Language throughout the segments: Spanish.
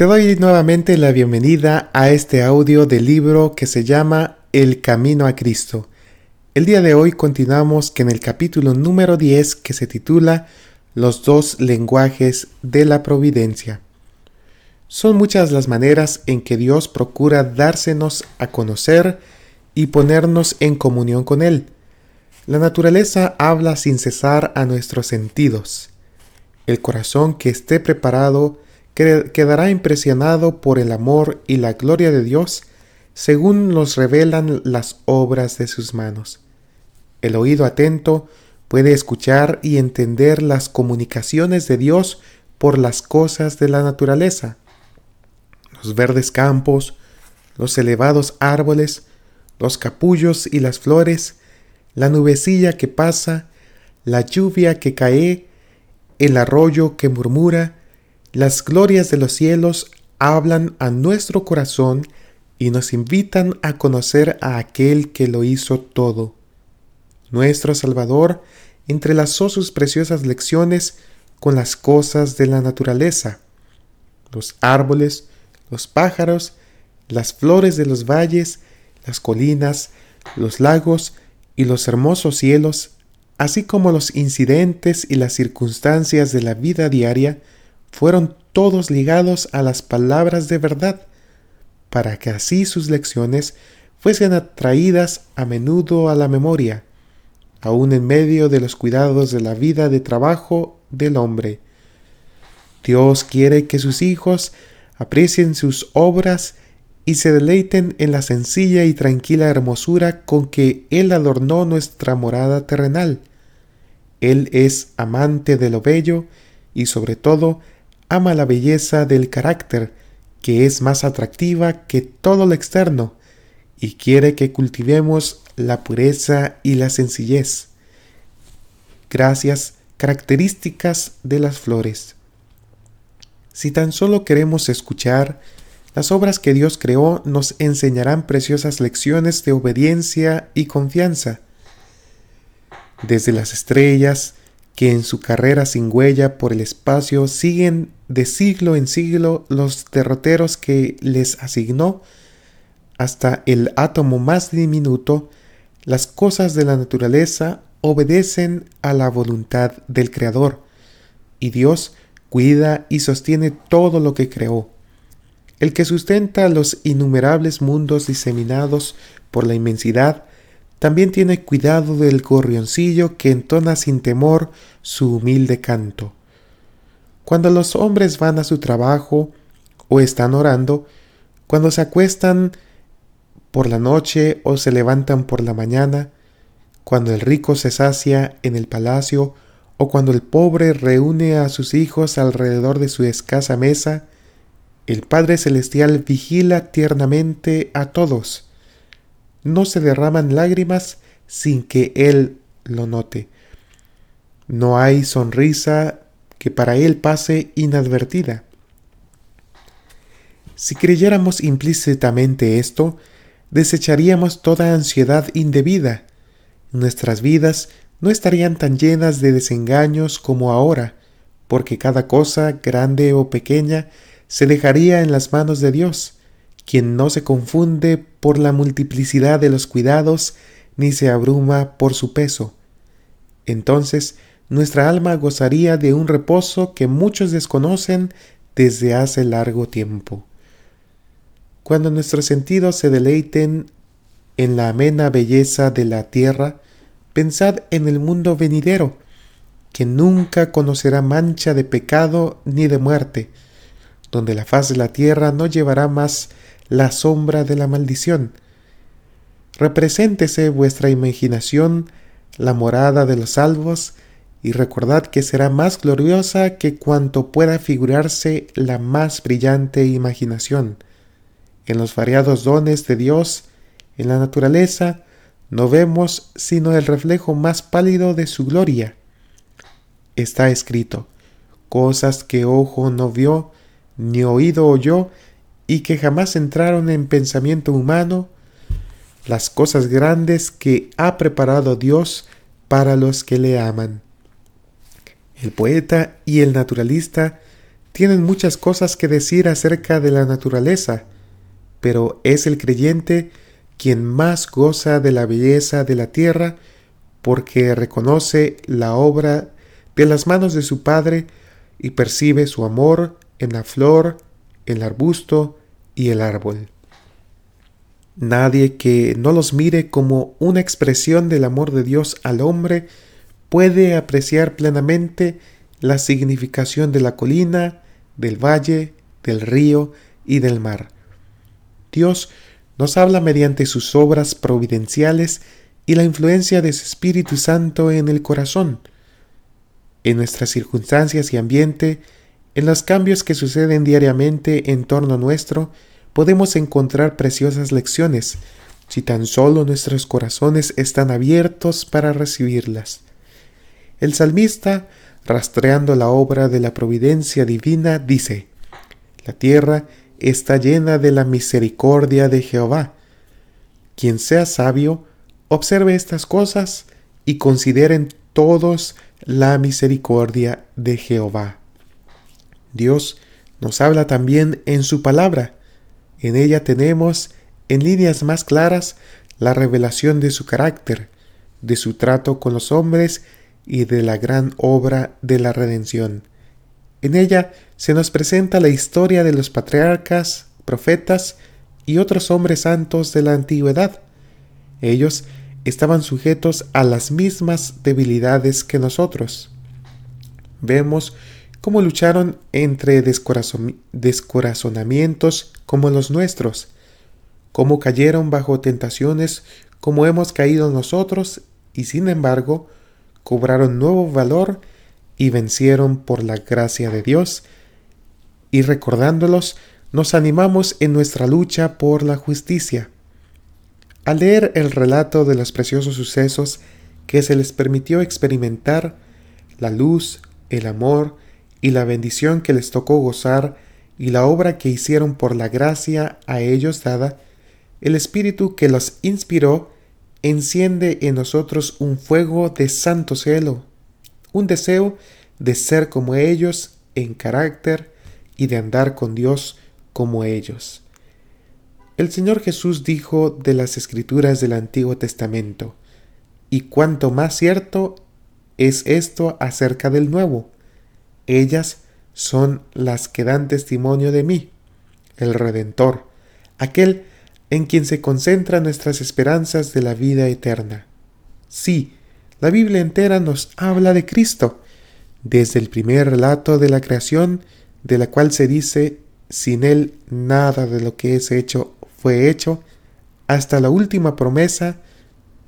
Te doy nuevamente la bienvenida a este audio del libro que se llama El Camino a Cristo. El día de hoy continuamos que en el capítulo número 10 que se titula Los dos lenguajes de la providencia. Son muchas las maneras en que Dios procura dársenos a conocer y ponernos en comunión con Él. La naturaleza habla sin cesar a nuestros sentidos. El corazón que esté preparado quedará impresionado por el amor y la gloria de Dios según nos revelan las obras de sus manos. El oído atento puede escuchar y entender las comunicaciones de Dios por las cosas de la naturaleza. Los verdes campos, los elevados árboles, los capullos y las flores, la nubecilla que pasa, la lluvia que cae, el arroyo que murmura, las glorias de los cielos hablan a nuestro corazón y nos invitan a conocer a aquel que lo hizo todo. Nuestro Salvador entrelazó sus preciosas lecciones con las cosas de la naturaleza, los árboles, los pájaros, las flores de los valles, las colinas, los lagos y los hermosos cielos, así como los incidentes y las circunstancias de la vida diaria, fueron todos ligados a las palabras de verdad, para que así sus lecciones fuesen atraídas a menudo a la memoria, aun en medio de los cuidados de la vida de trabajo del hombre. Dios quiere que sus hijos aprecien sus obras y se deleiten en la sencilla y tranquila hermosura con que Él adornó nuestra morada terrenal. Él es amante de lo bello y sobre todo ama la belleza del carácter, que es más atractiva que todo lo externo, y quiere que cultivemos la pureza y la sencillez. Gracias, características de las flores. Si tan solo queremos escuchar, las obras que Dios creó nos enseñarán preciosas lecciones de obediencia y confianza. Desde las estrellas, que en su carrera sin huella por el espacio siguen de siglo en siglo los derroteros que les asignó, hasta el átomo más diminuto, las cosas de la naturaleza obedecen a la voluntad del Creador, y Dios cuida y sostiene todo lo que creó. El que sustenta los innumerables mundos diseminados por la inmensidad, también tiene cuidado del gorrioncillo que entona sin temor su humilde canto. Cuando los hombres van a su trabajo o están orando, cuando se acuestan por la noche o se levantan por la mañana, cuando el rico se sacia en el palacio o cuando el pobre reúne a sus hijos alrededor de su escasa mesa, el Padre Celestial vigila tiernamente a todos no se derraman lágrimas sin que Él lo note. No hay sonrisa que para Él pase inadvertida. Si creyéramos implícitamente esto, desecharíamos toda ansiedad indebida. Nuestras vidas no estarían tan llenas de desengaños como ahora, porque cada cosa, grande o pequeña, se dejaría en las manos de Dios, quien no se confunde por la multiplicidad de los cuidados ni se abruma por su peso. Entonces nuestra alma gozaría de un reposo que muchos desconocen desde hace largo tiempo. Cuando nuestros sentidos se deleiten en la amena belleza de la tierra, pensad en el mundo venidero, que nunca conocerá mancha de pecado ni de muerte, donde la faz de la tierra no llevará más la sombra de la maldición. Represéntese vuestra imaginación la morada de los salvos, y recordad que será más gloriosa que cuanto pueda figurarse la más brillante imaginación. En los variados dones de Dios, en la naturaleza, no vemos sino el reflejo más pálido de su gloria. Está escrito, cosas que ojo no vio, ni oído oyó, y que jamás entraron en pensamiento humano, las cosas grandes que ha preparado Dios para los que le aman. El poeta y el naturalista tienen muchas cosas que decir acerca de la naturaleza, pero es el creyente quien más goza de la belleza de la tierra porque reconoce la obra de las manos de su Padre y percibe su amor en la flor, el arbusto y el árbol. Nadie que no los mire como una expresión del amor de Dios al hombre puede apreciar plenamente la significación de la colina, del valle, del río y del mar. Dios nos habla mediante sus obras providenciales y la influencia de su Espíritu Santo en el corazón. En nuestras circunstancias y ambiente, en los cambios que suceden diariamente en torno nuestro, podemos encontrar preciosas lecciones, si tan solo nuestros corazones están abiertos para recibirlas. El salmista, rastreando la obra de la providencia divina, dice, La tierra está llena de la misericordia de Jehová. Quien sea sabio, observe estas cosas y consideren todos la misericordia de Jehová. Dios nos habla también en su palabra. En ella tenemos, en líneas más claras, la revelación de su carácter, de su trato con los hombres y de la gran obra de la redención. En ella se nos presenta la historia de los patriarcas, profetas y otros hombres santos de la antigüedad. Ellos estaban sujetos a las mismas debilidades que nosotros. Vemos cómo lucharon entre descorazonamientos como los nuestros, cómo cayeron bajo tentaciones como hemos caído nosotros y sin embargo cobraron nuevo valor y vencieron por la gracia de Dios y recordándolos nos animamos en nuestra lucha por la justicia. Al leer el relato de los preciosos sucesos que se les permitió experimentar, la luz, el amor y la bendición que les tocó gozar y la obra que hicieron por la gracia a ellos dada, el Espíritu que los inspiró enciende en nosotros un fuego de santo celo, un deseo de ser como ellos en carácter y de andar con Dios como ellos. El Señor Jesús dijo de las escrituras del Antiguo Testamento, y cuanto más cierto es esto acerca del Nuevo. Ellas son las que dan testimonio de mí, el Redentor, aquel en quien se concentran nuestras esperanzas de la vida eterna. Sí, la Biblia entera nos habla de Cristo, desde el primer relato de la creación, de la cual se dice, sin Él nada de lo que es hecho fue hecho, hasta la última promesa,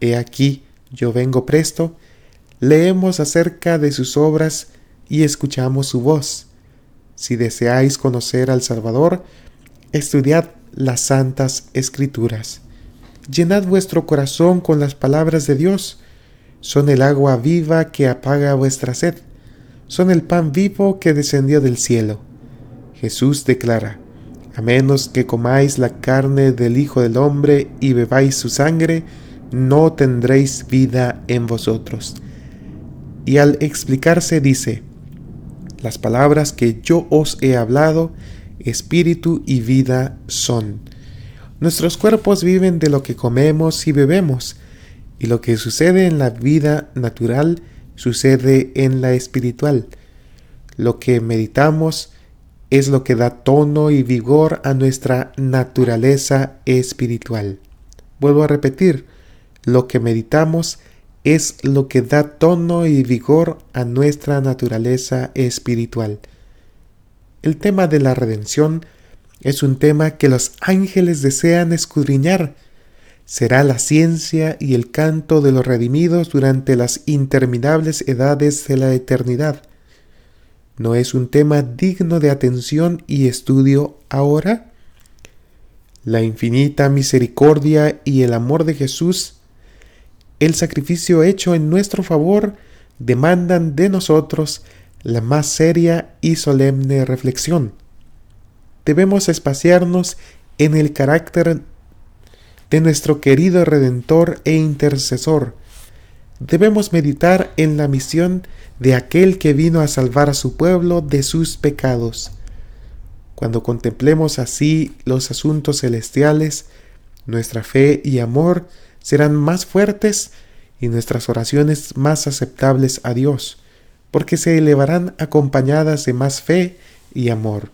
He aquí, yo vengo presto, leemos acerca de sus obras y escuchamos su voz. Si deseáis conocer al Salvador, estudiad las santas escrituras. Llenad vuestro corazón con las palabras de Dios. Son el agua viva que apaga vuestra sed son el pan vivo que descendió del cielo. Jesús declara, a menos que comáis la carne del Hijo del Hombre y bebáis su sangre, no tendréis vida en vosotros. Y al explicarse dice, las palabras que yo os he hablado, espíritu y vida son. Nuestros cuerpos viven de lo que comemos y bebemos, y lo que sucede en la vida natural sucede en la espiritual. Lo que meditamos es lo que da tono y vigor a nuestra naturaleza espiritual. Vuelvo a repetir, lo que meditamos es lo que da tono y vigor a nuestra naturaleza espiritual. El tema de la redención es un tema que los ángeles desean escudriñar será la ciencia y el canto de los redimidos durante las interminables edades de la eternidad. ¿No es un tema digno de atención y estudio ahora? La infinita misericordia y el amor de Jesús, el sacrificio hecho en nuestro favor, demandan de nosotros la más seria y solemne reflexión. Debemos espaciarnos en el carácter de nuestro querido Redentor e Intercesor, debemos meditar en la misión de aquel que vino a salvar a su pueblo de sus pecados. Cuando contemplemos así los asuntos celestiales, nuestra fe y amor serán más fuertes y nuestras oraciones más aceptables a Dios, porque se elevarán acompañadas de más fe y amor.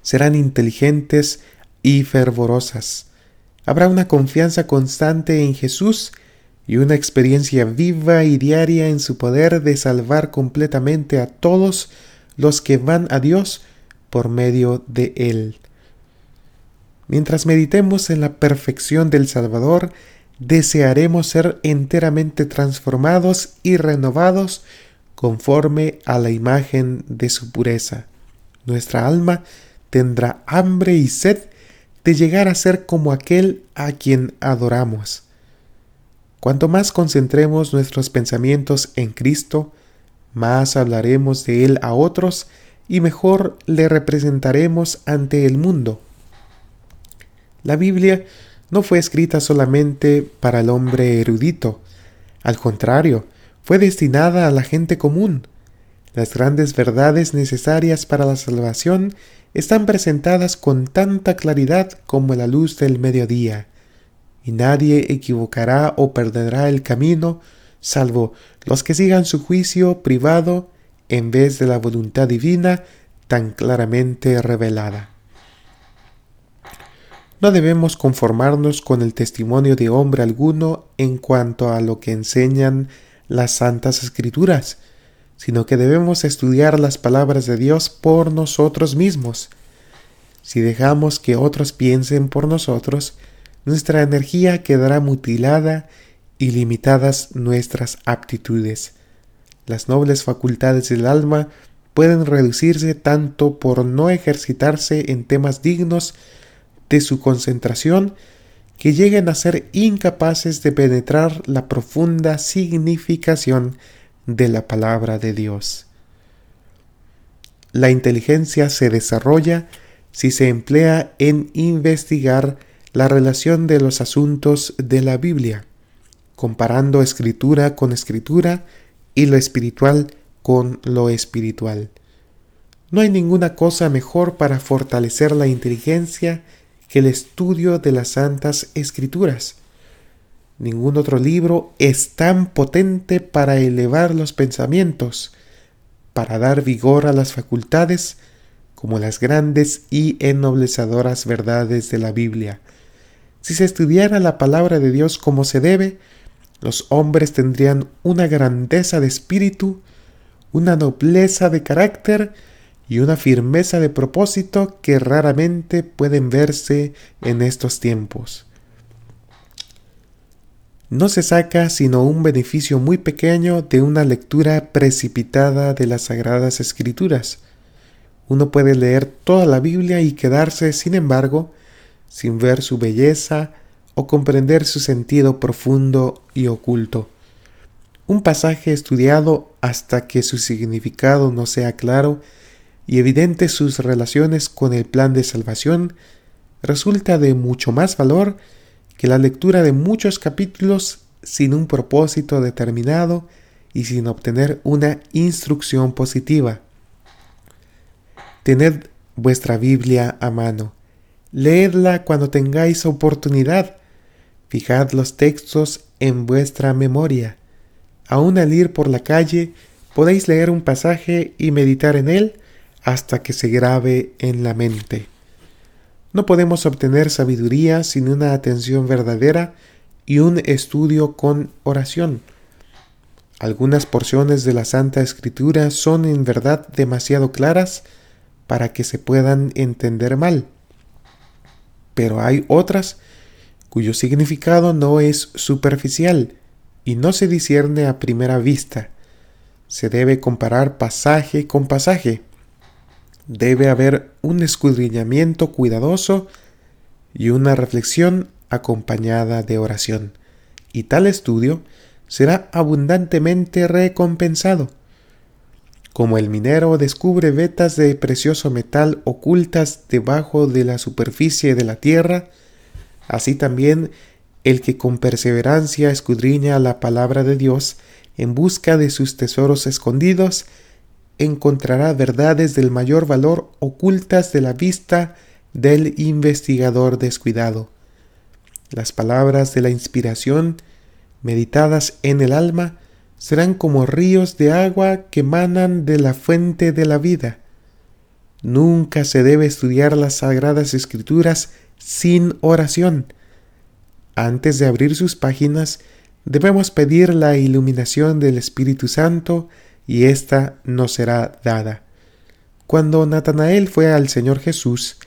Serán inteligentes y fervorosas. Habrá una confianza constante en Jesús y una experiencia viva y diaria en su poder de salvar completamente a todos los que van a Dios por medio de Él. Mientras meditemos en la perfección del Salvador, desearemos ser enteramente transformados y renovados conforme a la imagen de su pureza. Nuestra alma tendrá hambre y sed de llegar a ser como aquel a quien adoramos. Cuanto más concentremos nuestros pensamientos en Cristo, más hablaremos de Él a otros y mejor le representaremos ante el mundo. La Biblia no fue escrita solamente para el hombre erudito, al contrario, fue destinada a la gente común. Las grandes verdades necesarias para la salvación están presentadas con tanta claridad como la luz del mediodía y nadie equivocará o perderá el camino, salvo los que sigan su juicio privado en vez de la voluntad divina tan claramente revelada. No debemos conformarnos con el testimonio de hombre alguno en cuanto a lo que enseñan las santas escrituras, sino que debemos estudiar las palabras de Dios por nosotros mismos. Si dejamos que otros piensen por nosotros, nuestra energía quedará mutilada y limitadas nuestras aptitudes. Las nobles facultades del alma pueden reducirse tanto por no ejercitarse en temas dignos de su concentración que lleguen a ser incapaces de penetrar la profunda significación de la palabra de Dios. La inteligencia se desarrolla si se emplea en investigar la relación de los asuntos de la Biblia, comparando escritura con escritura y lo espiritual con lo espiritual. No hay ninguna cosa mejor para fortalecer la inteligencia el estudio de las santas escrituras. Ningún otro libro es tan potente para elevar los pensamientos, para dar vigor a las facultades, como las grandes y ennoblecedoras verdades de la Biblia, si se estudiara la palabra de Dios como se debe, los hombres tendrían una grandeza de espíritu, una nobleza de carácter y una firmeza de propósito que raramente pueden verse en estos tiempos. No se saca sino un beneficio muy pequeño de una lectura precipitada de las sagradas escrituras. Uno puede leer toda la Biblia y quedarse, sin embargo, sin ver su belleza o comprender su sentido profundo y oculto. Un pasaje estudiado hasta que su significado no sea claro y evidente sus relaciones con el plan de salvación resulta de mucho más valor que la lectura de muchos capítulos sin un propósito determinado y sin obtener una instrucción positiva. Tened vuestra Biblia a mano Leedla cuando tengáis oportunidad. Fijad los textos en vuestra memoria. Aún al ir por la calle, podéis leer un pasaje y meditar en él hasta que se grabe en la mente. No podemos obtener sabiduría sin una atención verdadera y un estudio con oración. Algunas porciones de la Santa Escritura son en verdad demasiado claras para que se puedan entender mal pero hay otras cuyo significado no es superficial y no se discierne a primera vista. Se debe comparar pasaje con pasaje. Debe haber un escudriñamiento cuidadoso y una reflexión acompañada de oración. Y tal estudio será abundantemente recompensado. Como el minero descubre vetas de precioso metal ocultas debajo de la superficie de la tierra, así también El que con perseverancia escudriña la palabra de Dios en busca de sus tesoros escondidos, encontrará verdades del mayor valor ocultas de la vista del investigador descuidado. Las palabras de la inspiración, meditadas en el alma, serán como ríos de agua que manan de la fuente de la vida. Nunca se debe estudiar las sagradas escrituras sin oración. Antes de abrir sus páginas, debemos pedir la iluminación del Espíritu Santo y ésta nos será dada. Cuando Natanael fue al Señor Jesús,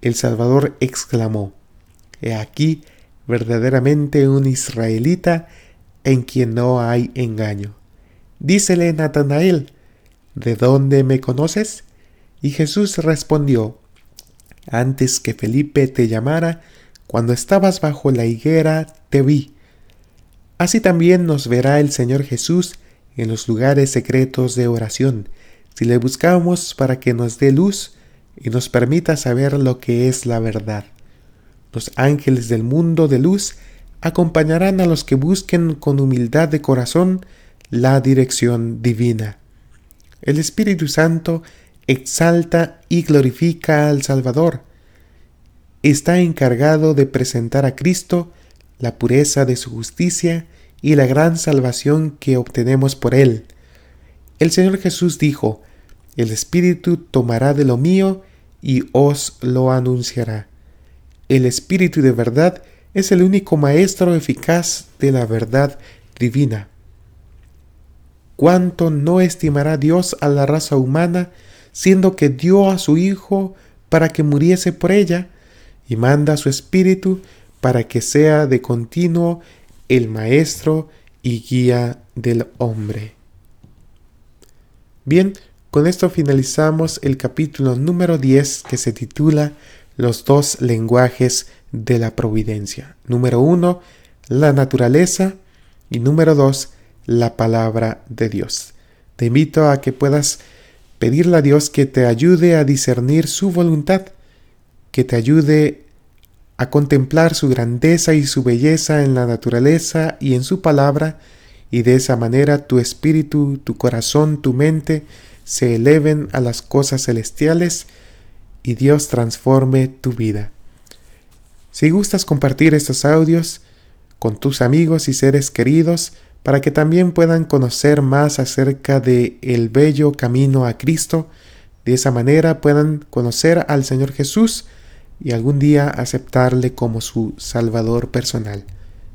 el Salvador exclamó, He aquí verdaderamente un israelita en quien no hay engaño. Dícele Natanael, ¿de dónde me conoces? Y Jesús respondió, Antes que Felipe te llamara, cuando estabas bajo la higuera, te vi. Así también nos verá el Señor Jesús en los lugares secretos de oración, si le buscamos para que nos dé luz y nos permita saber lo que es la verdad. Los ángeles del mundo de luz acompañarán a los que busquen con humildad de corazón la dirección divina. El Espíritu Santo exalta y glorifica al Salvador. Está encargado de presentar a Cristo la pureza de su justicia y la gran salvación que obtenemos por él. El Señor Jesús dijo, El Espíritu tomará de lo mío y os lo anunciará. El Espíritu de verdad es el único maestro eficaz de la verdad divina. ¿Cuánto no estimará Dios a la raza humana, siendo que dio a su Hijo para que muriese por ella, y manda a su Espíritu para que sea de continuo el maestro y guía del hombre. Bien, con esto finalizamos el capítulo número 10 que se titula Los dos lenguajes de la providencia. Número 1, la naturaleza y número 2, la palabra de Dios. Te invito a que puedas pedirle a Dios que te ayude a discernir su voluntad, que te ayude a contemplar su grandeza y su belleza en la naturaleza y en su palabra, y de esa manera tu espíritu, tu corazón, tu mente se eleven a las cosas celestiales y Dios transforme tu vida. Si gustas compartir estos audios con tus amigos y seres queridos para que también puedan conocer más acerca de el bello camino a Cristo, de esa manera puedan conocer al Señor Jesús y algún día aceptarle como su Salvador personal.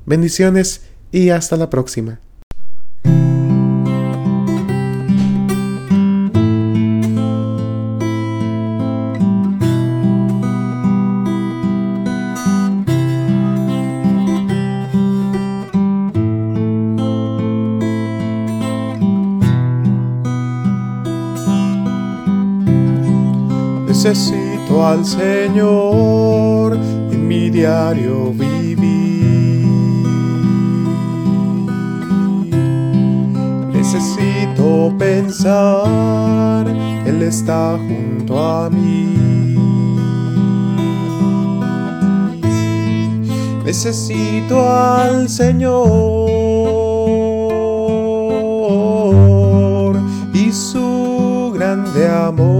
Bendiciones y hasta la próxima. Al Señor en mi diario vivir. Necesito pensar, Él está junto a mí. Necesito al Señor y su grande amor.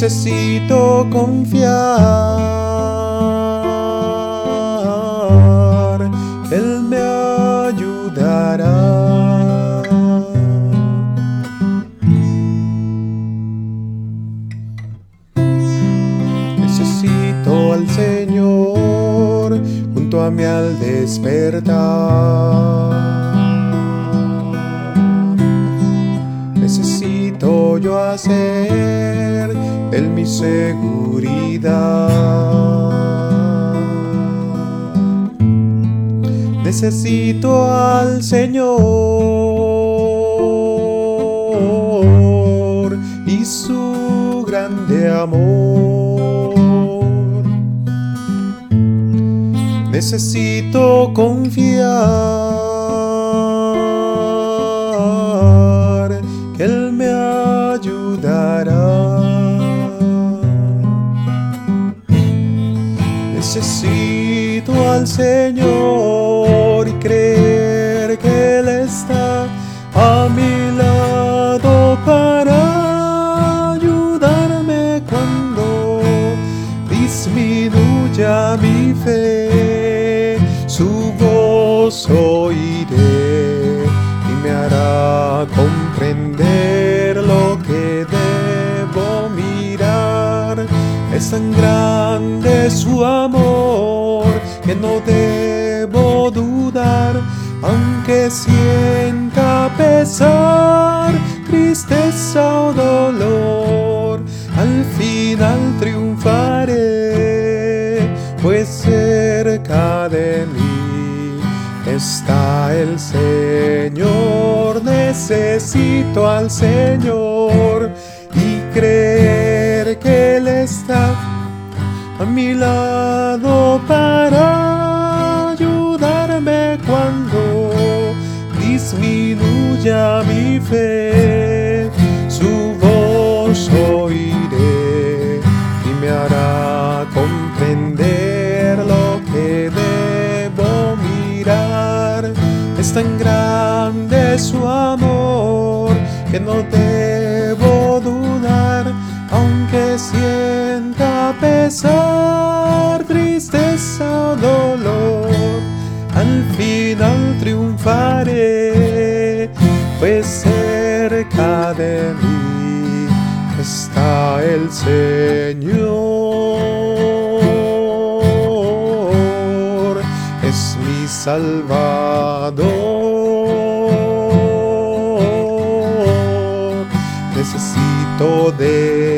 Necesito confiar, Él me ayudará. Necesito al Señor junto a mí al despertar. necesito yo hacer mi seguridad. Necesito al Señor y su grande amor. Necesito confiar Necesito está el Señor, necesito al Señor y creer que Él está a mi lado para ayudarme cuando disminuya mi fe. Su amor que no debo dudar, aunque sienta pesar, tristeza o dolor. Al final triunfaré, pues cerca de mí está el Señor, es mi Salvador. De